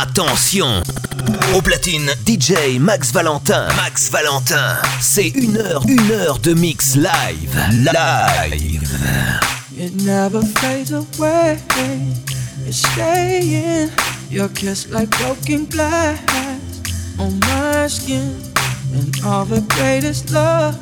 Attention Au platine, DJ Max Valentin. Max Valentin. C'est une heure, une heure de mix live. Live. It never fades away. It's staying. Your kiss like broken glass on my skin. And all the greatest love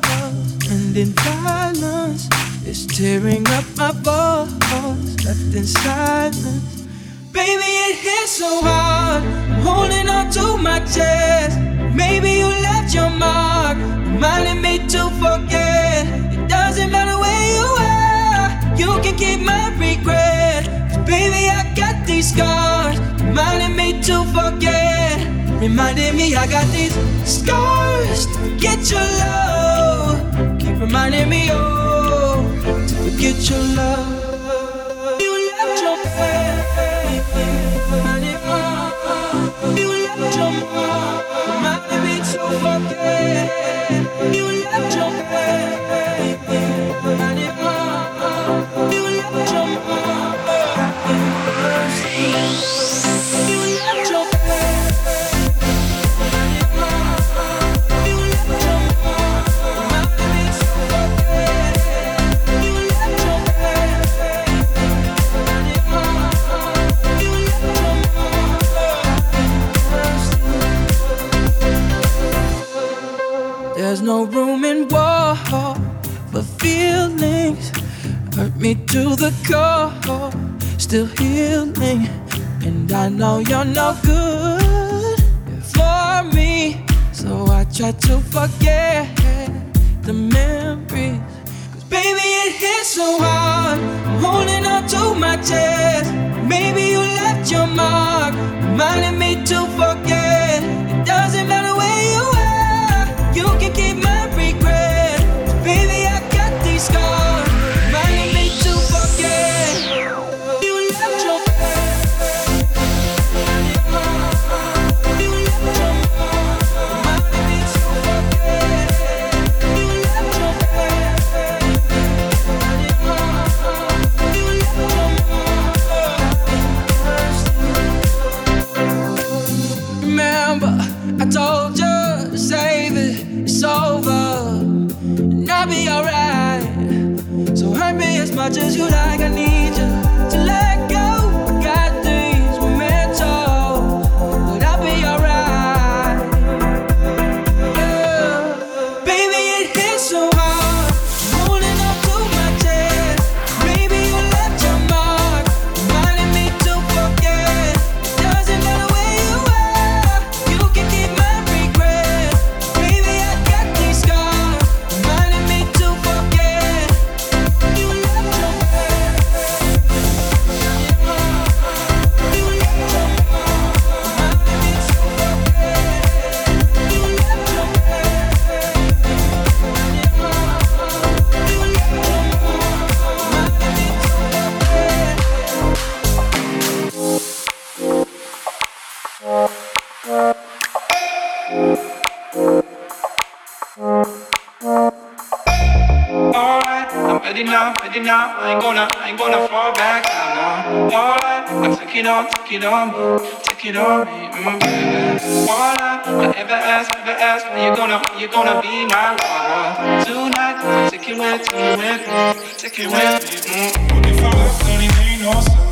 and in violence is tearing up my voice, left in silence. Baby, it hits so hard. I'm holding on to my chest. Maybe you left your mark, reminding me to forget. It doesn't matter where you are, you can keep my regret. Cause baby, I got these scars, reminding me to forget. Reminding me I got these scars to forget your love. Keep reminding me, oh, get your love. You left your faith. You left your mind. No room in war for feelings. Hurt me to the core, still healing. And I know you're no good for me. So I try to forget the memories. Cause baby, it hits so hard. I'm holding on to my chest. Maybe you left your mark, reminding me to forget. I ain't gonna, I ain't gonna fall back down now. Alright, I took it on, took it on me, took it on me, mm, baby. Alright, I ever ask, ever ask, when you gonna, when you gonna be my lover tonight? Take it with, take it with me, take it with me. Mm. I left, then it made no sense.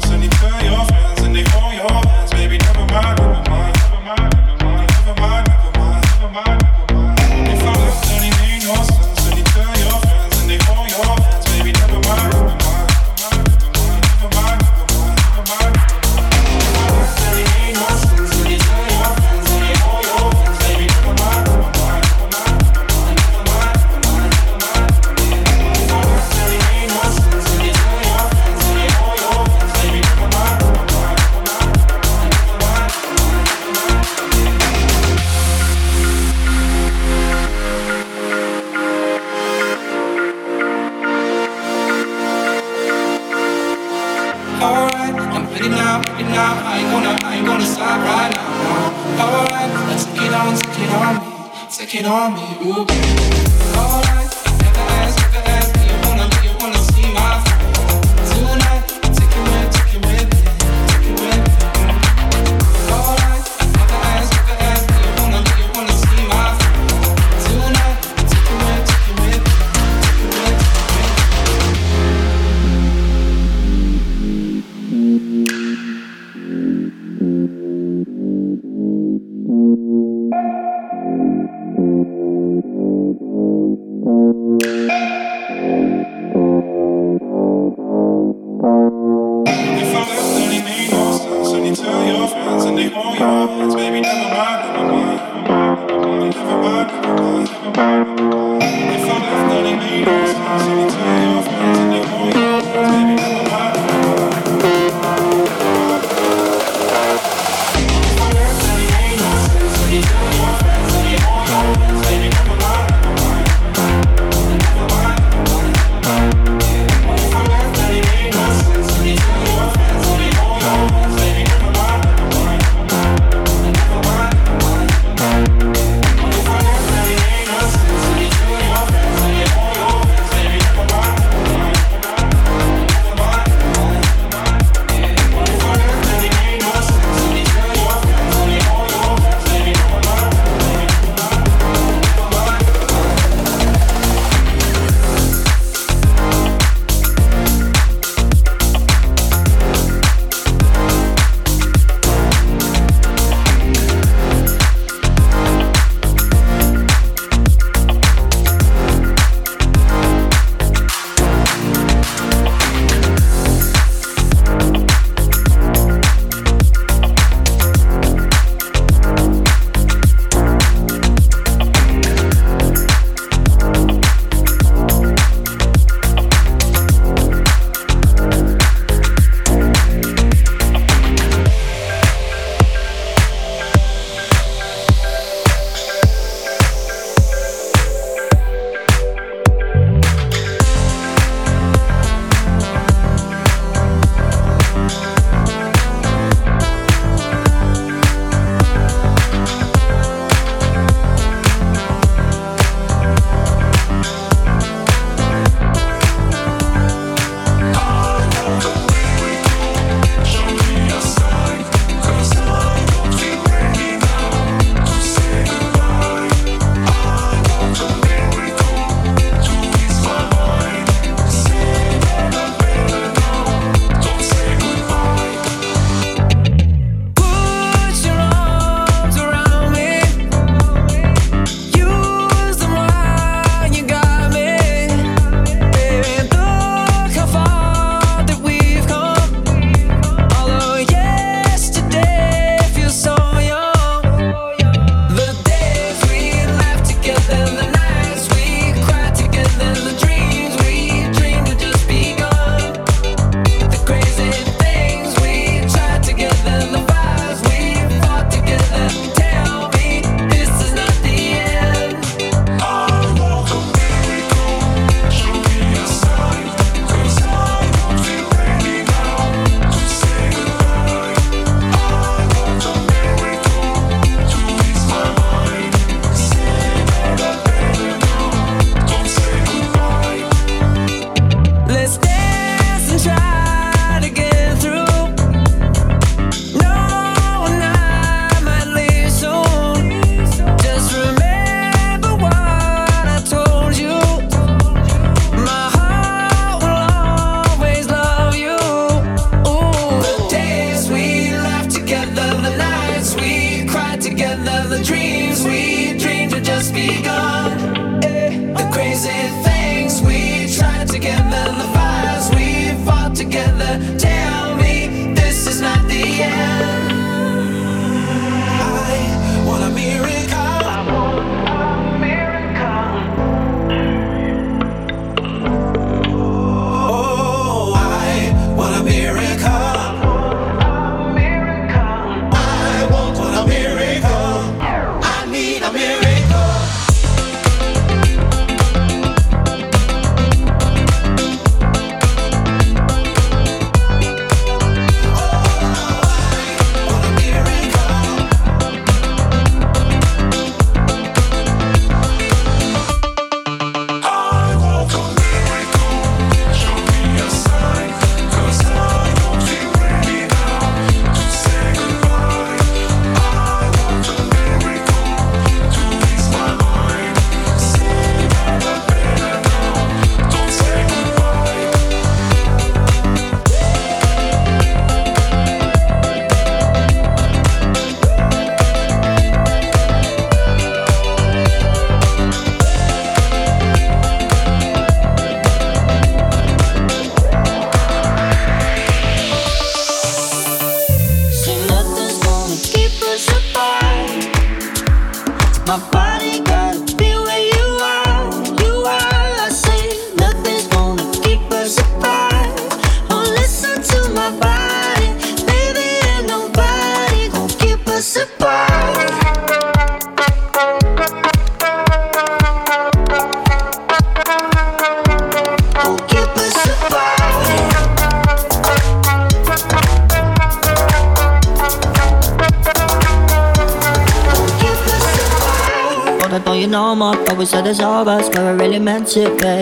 your it.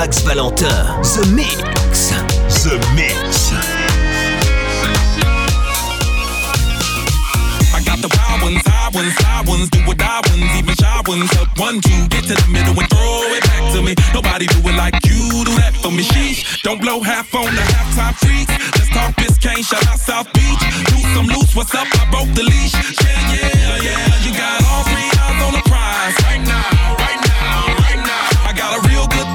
Max Valentin. The Mix. The Mix. I got the wild ones, high ones, high ones, do or die ones, even shy ones. Up one, two, get to the middle and throw it back to me. Nobody do it like you do that for me. Sheesh, don't blow half on the halftime freak. Let's talk Biscayne, shout out South Beach. Do some loose, what's up? I broke the leash. Yeah, yeah, yeah. You got all three eyes on the prize right now, right now, right now. I got a real good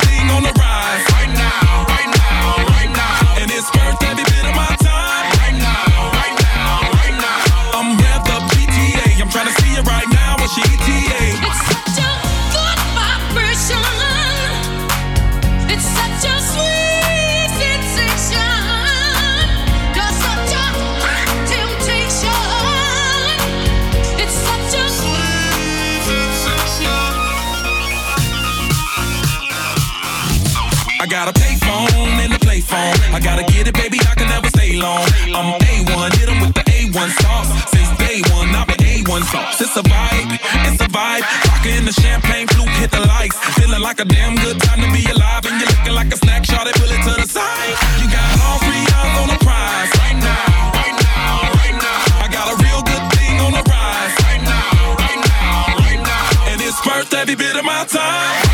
sauce. It's a vibe, it's a vibe. Rockin' in the champagne flute, hit the lights. Feeling like a damn good time to be alive, and you're looking like a snack. Shot it, pull it to the side. You got all three eyes on the prize right now, right now, right now. I got a real good thing on the rise right now, right now, right now. And it's worth every bit of my time.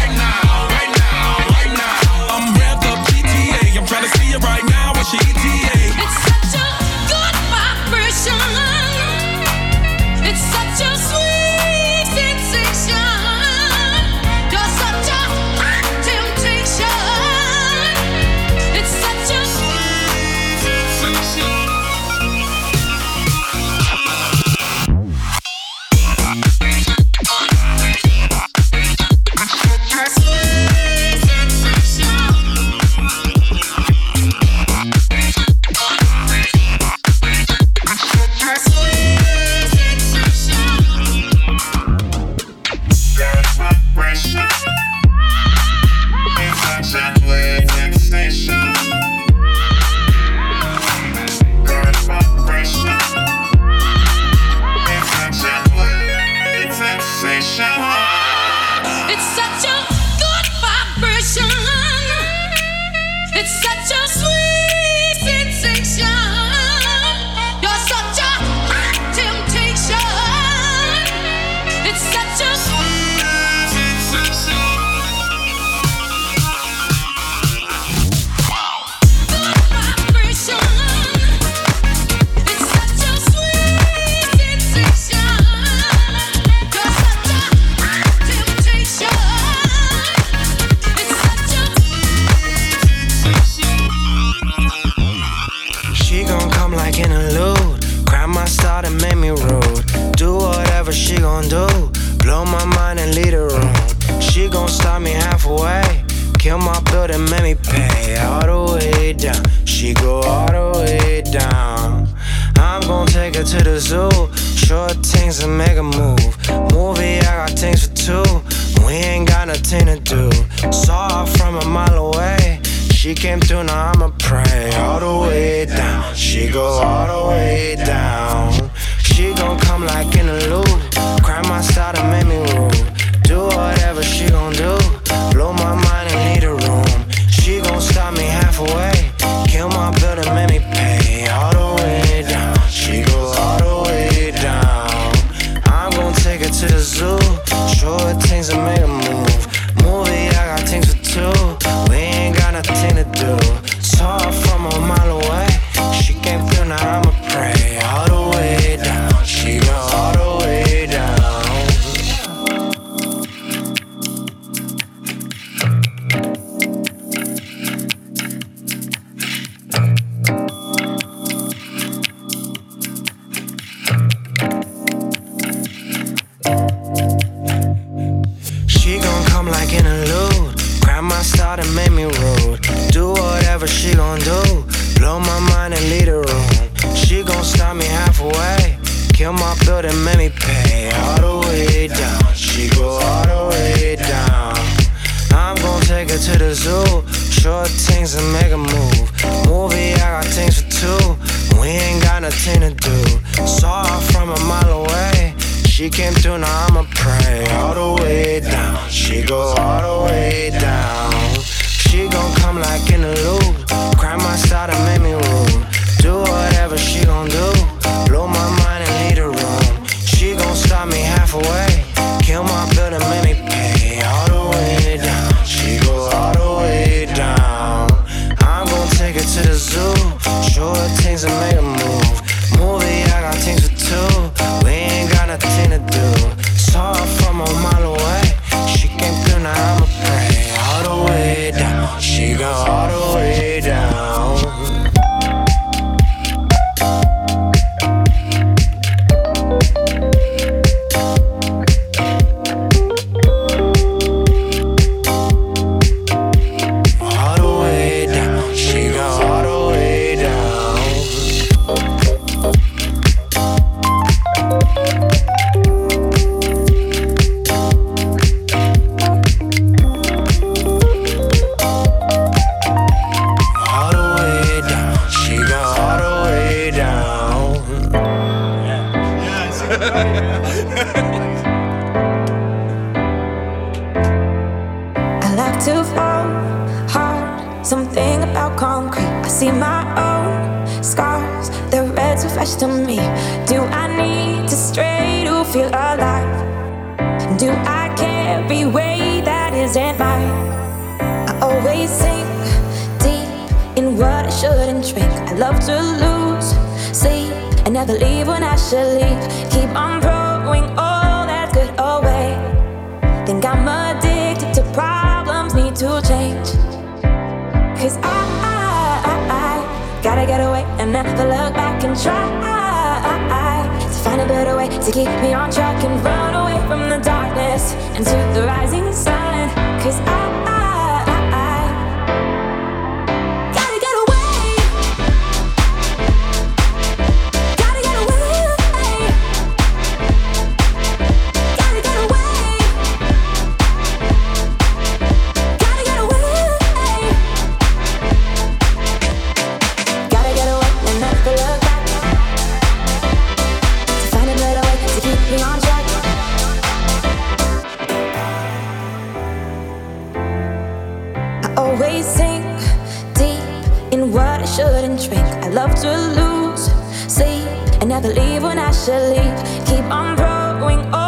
shouldn't drink. I love to lose sleep and never leave when I should leave. Keep on growing.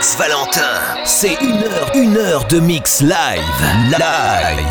Valentin, c'est une heure, une heure de mix live, live.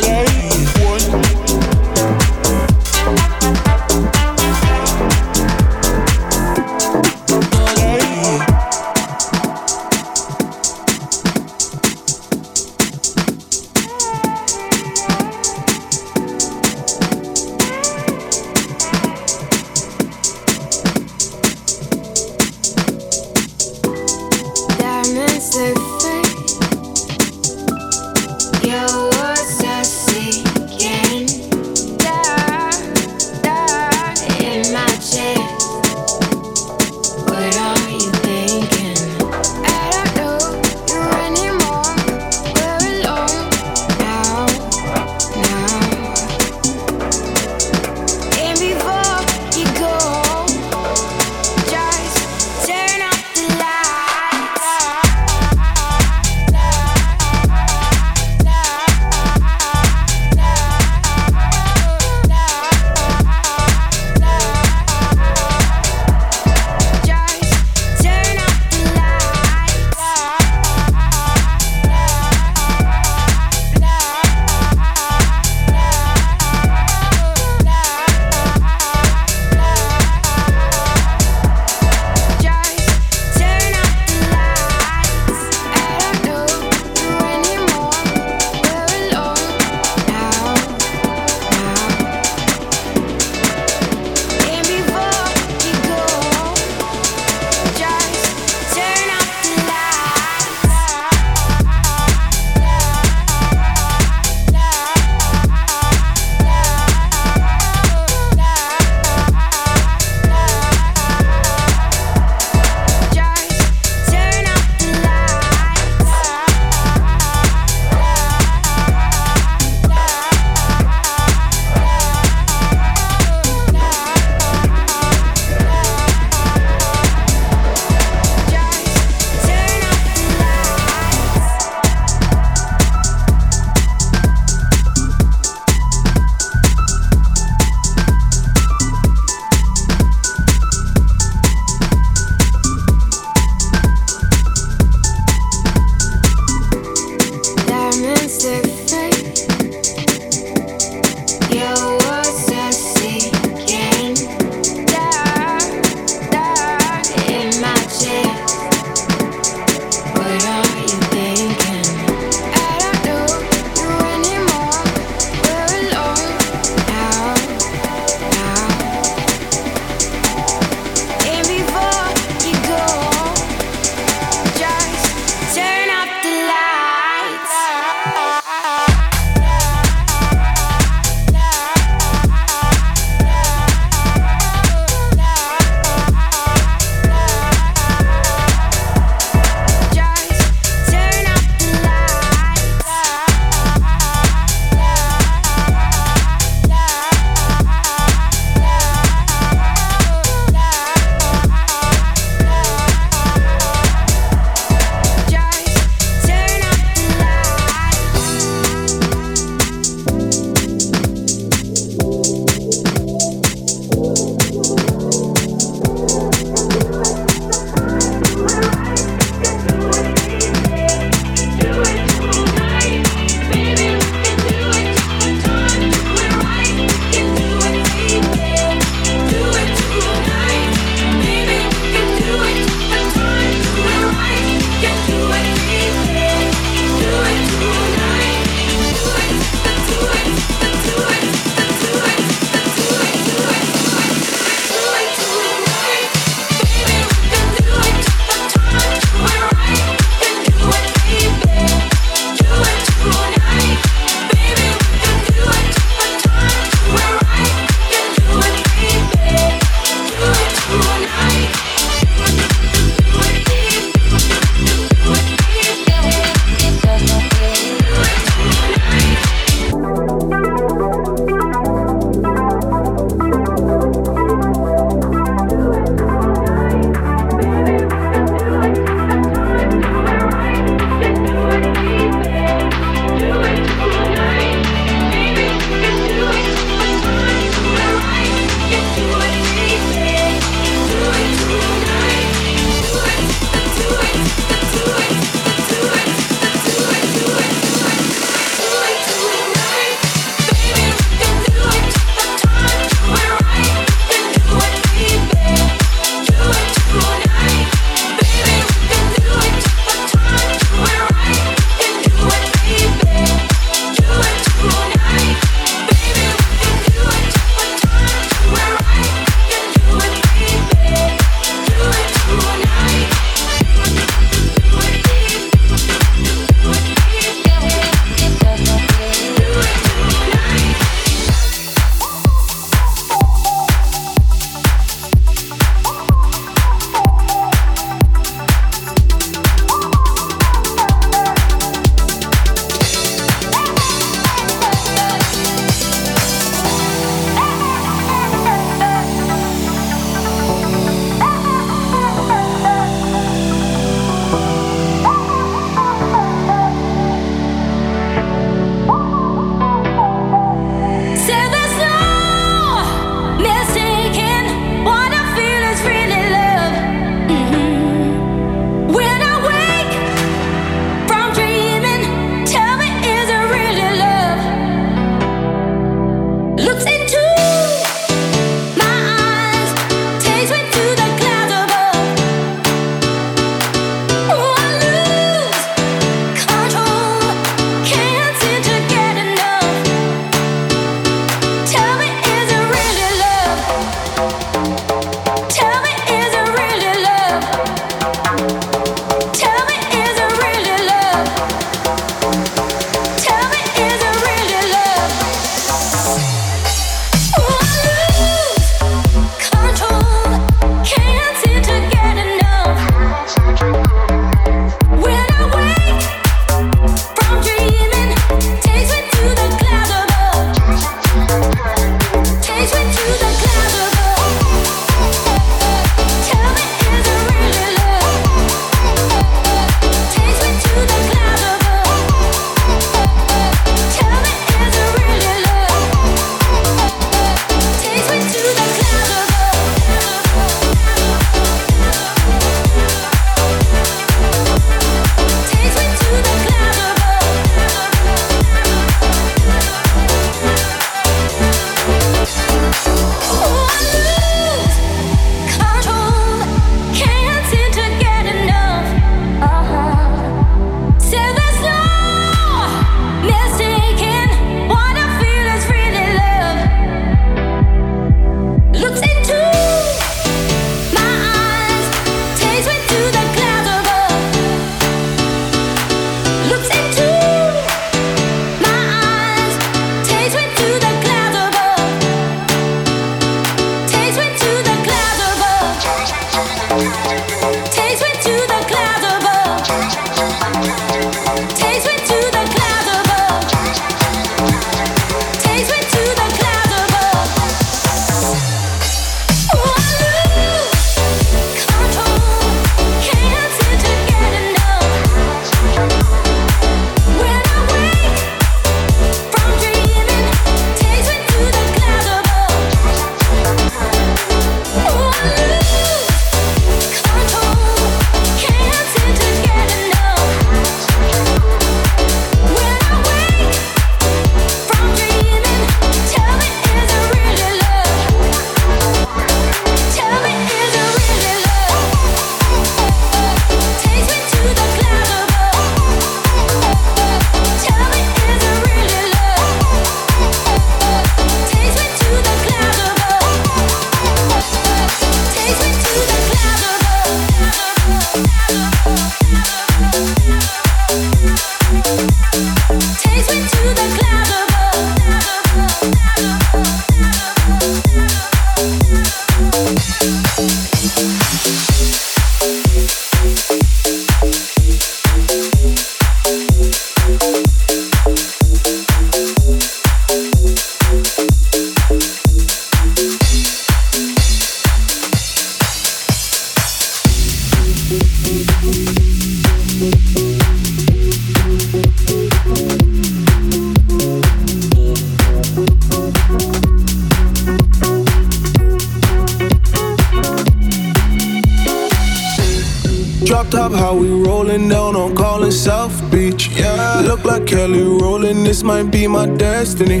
Be my destiny.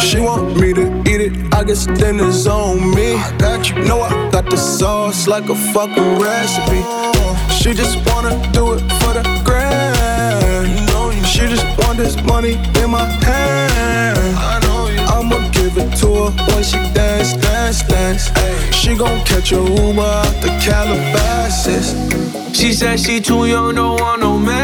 She want me to eat it, I guess then it's on me. I got you, know I got the sauce like a fucking recipe. She just wanna do it for the grand. She just want this money in my hand. I'ma give it to her when she dance, dance, dance. She gon' catch a Uber out the Calabasas. She said she too young, don't want no man.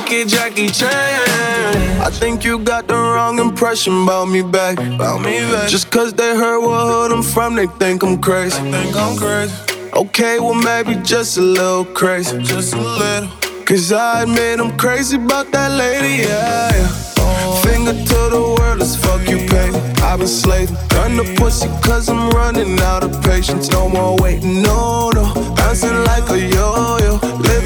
Kick Jackie Chan. I think you got the wrong impression about me back. About me back. Just cause they heard what hood I'm from, they think I'm crazy. They think I'm crazy. Okay, well maybe just a little crazy. Just a little. Cause I admit I'm crazy about that lady, yeah. yeah. Finger to the world, let's fuck you, baby. I've been slaving, done the pussy cause I'm running out of patience. No more waiting, no, no. Bouncing like a yo yo.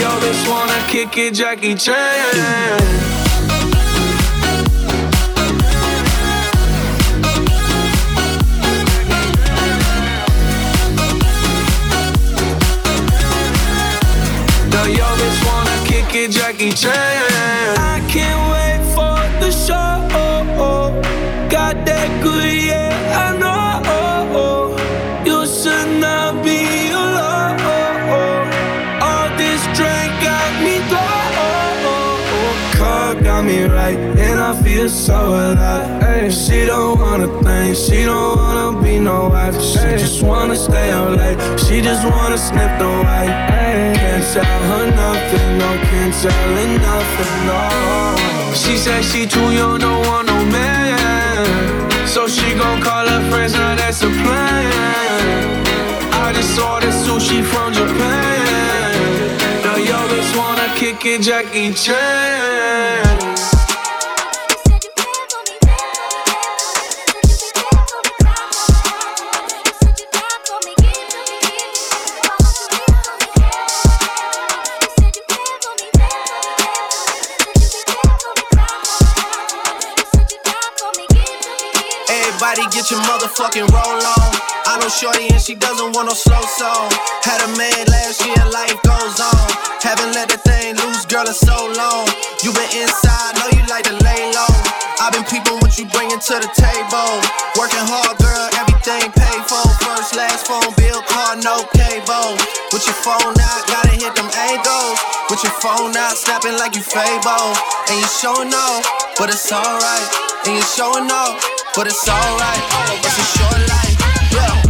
Yo bitch wanna kick it, Jackie Chan. Jackie Chan. I can't I feel so alive. Ay, she don't wanna think, she don't wanna be no wife. She Ay, just wanna stay out late, she just wanna sniff the white. Ay, can't tell her nothing, no, can't tell her nothing, no. She said she too young, don't want no man. So she gon' call her friends, now that's a plan. I just ordered sushi from Japan. Now yo bitch wanna kick it, Jackie Chan. Motherfucking roll on. I know Shorty and she doesn't want no slow song. Had a man last year, life goes on. Haven't let the thing loose, girl, in so long. You been inside, know you like to lay low. I've been peeping what you bringing to the table. Working hard, girl, everything paid for. First, last phone bill, car, no cable. With your phone out, gotta hit them angles. With your phone out, snapping like you Fabolous. And you showing off, but it's alright. And you showing off but it's alright. It's a short life. Yeah.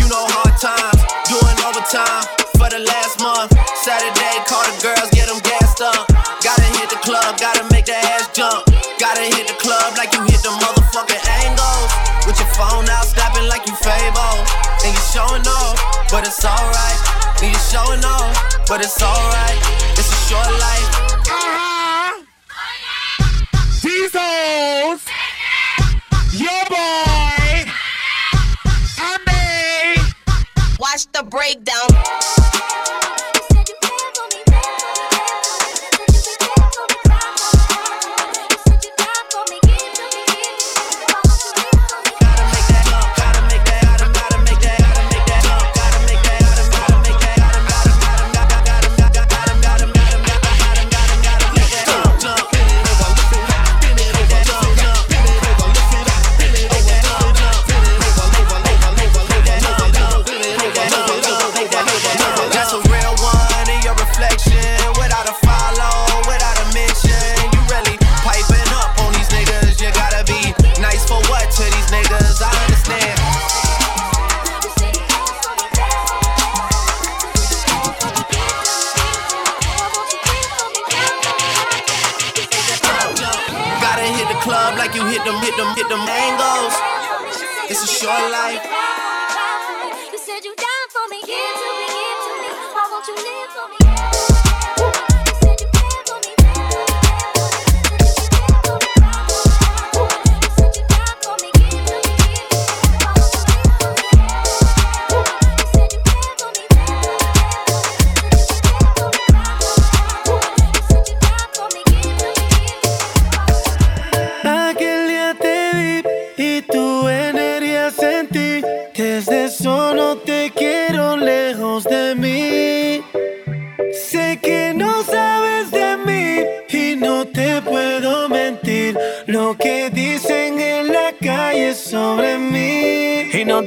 know hard times. Doing overtime for the last month. Saturday, call the girls, get them gassed up. Gotta hit the club, gotta make the ass jump. Gotta hit the club like you hit the motherfucking angles. With your phone out, snapping like you Fabolous. And you showing off, but it's alright. And you showing off, but it's alright. It's a short life. These hoes, your boy, Watch the breakdown.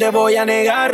Te voy a negar.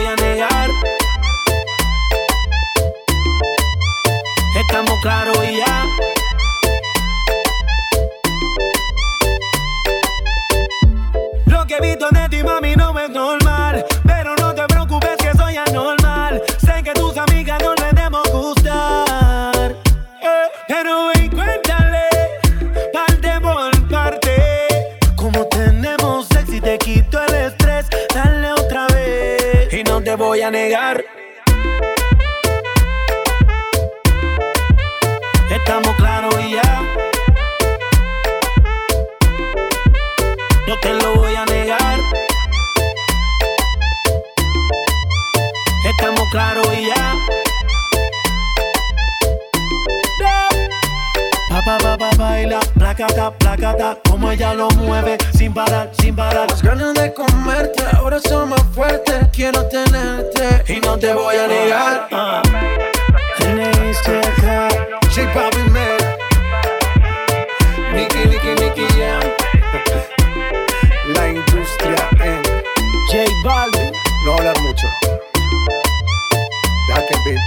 Claros y ya. Lo que he visto de ti, mami, no es normal. Pero no te preocupes que soy anormal. Sé que tus amigas no le debemos gustar. Eh, pero ven, cuéntale, parte por parte. Como tenemos sexy, te quito el estrés. Dale otra vez. Y no te voy a negar. placata, placata, como ella lo mueve, sin parar, sin parar. Las ganas de comerte ahora son más fuertes, quiero tenerte y no te voy a negar. Uh. She probably mad. Nicky, Nicky, Nicky Jam. La industria en J Balvin. No hablar mucho. Date beat.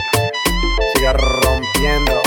Siga rompiendo.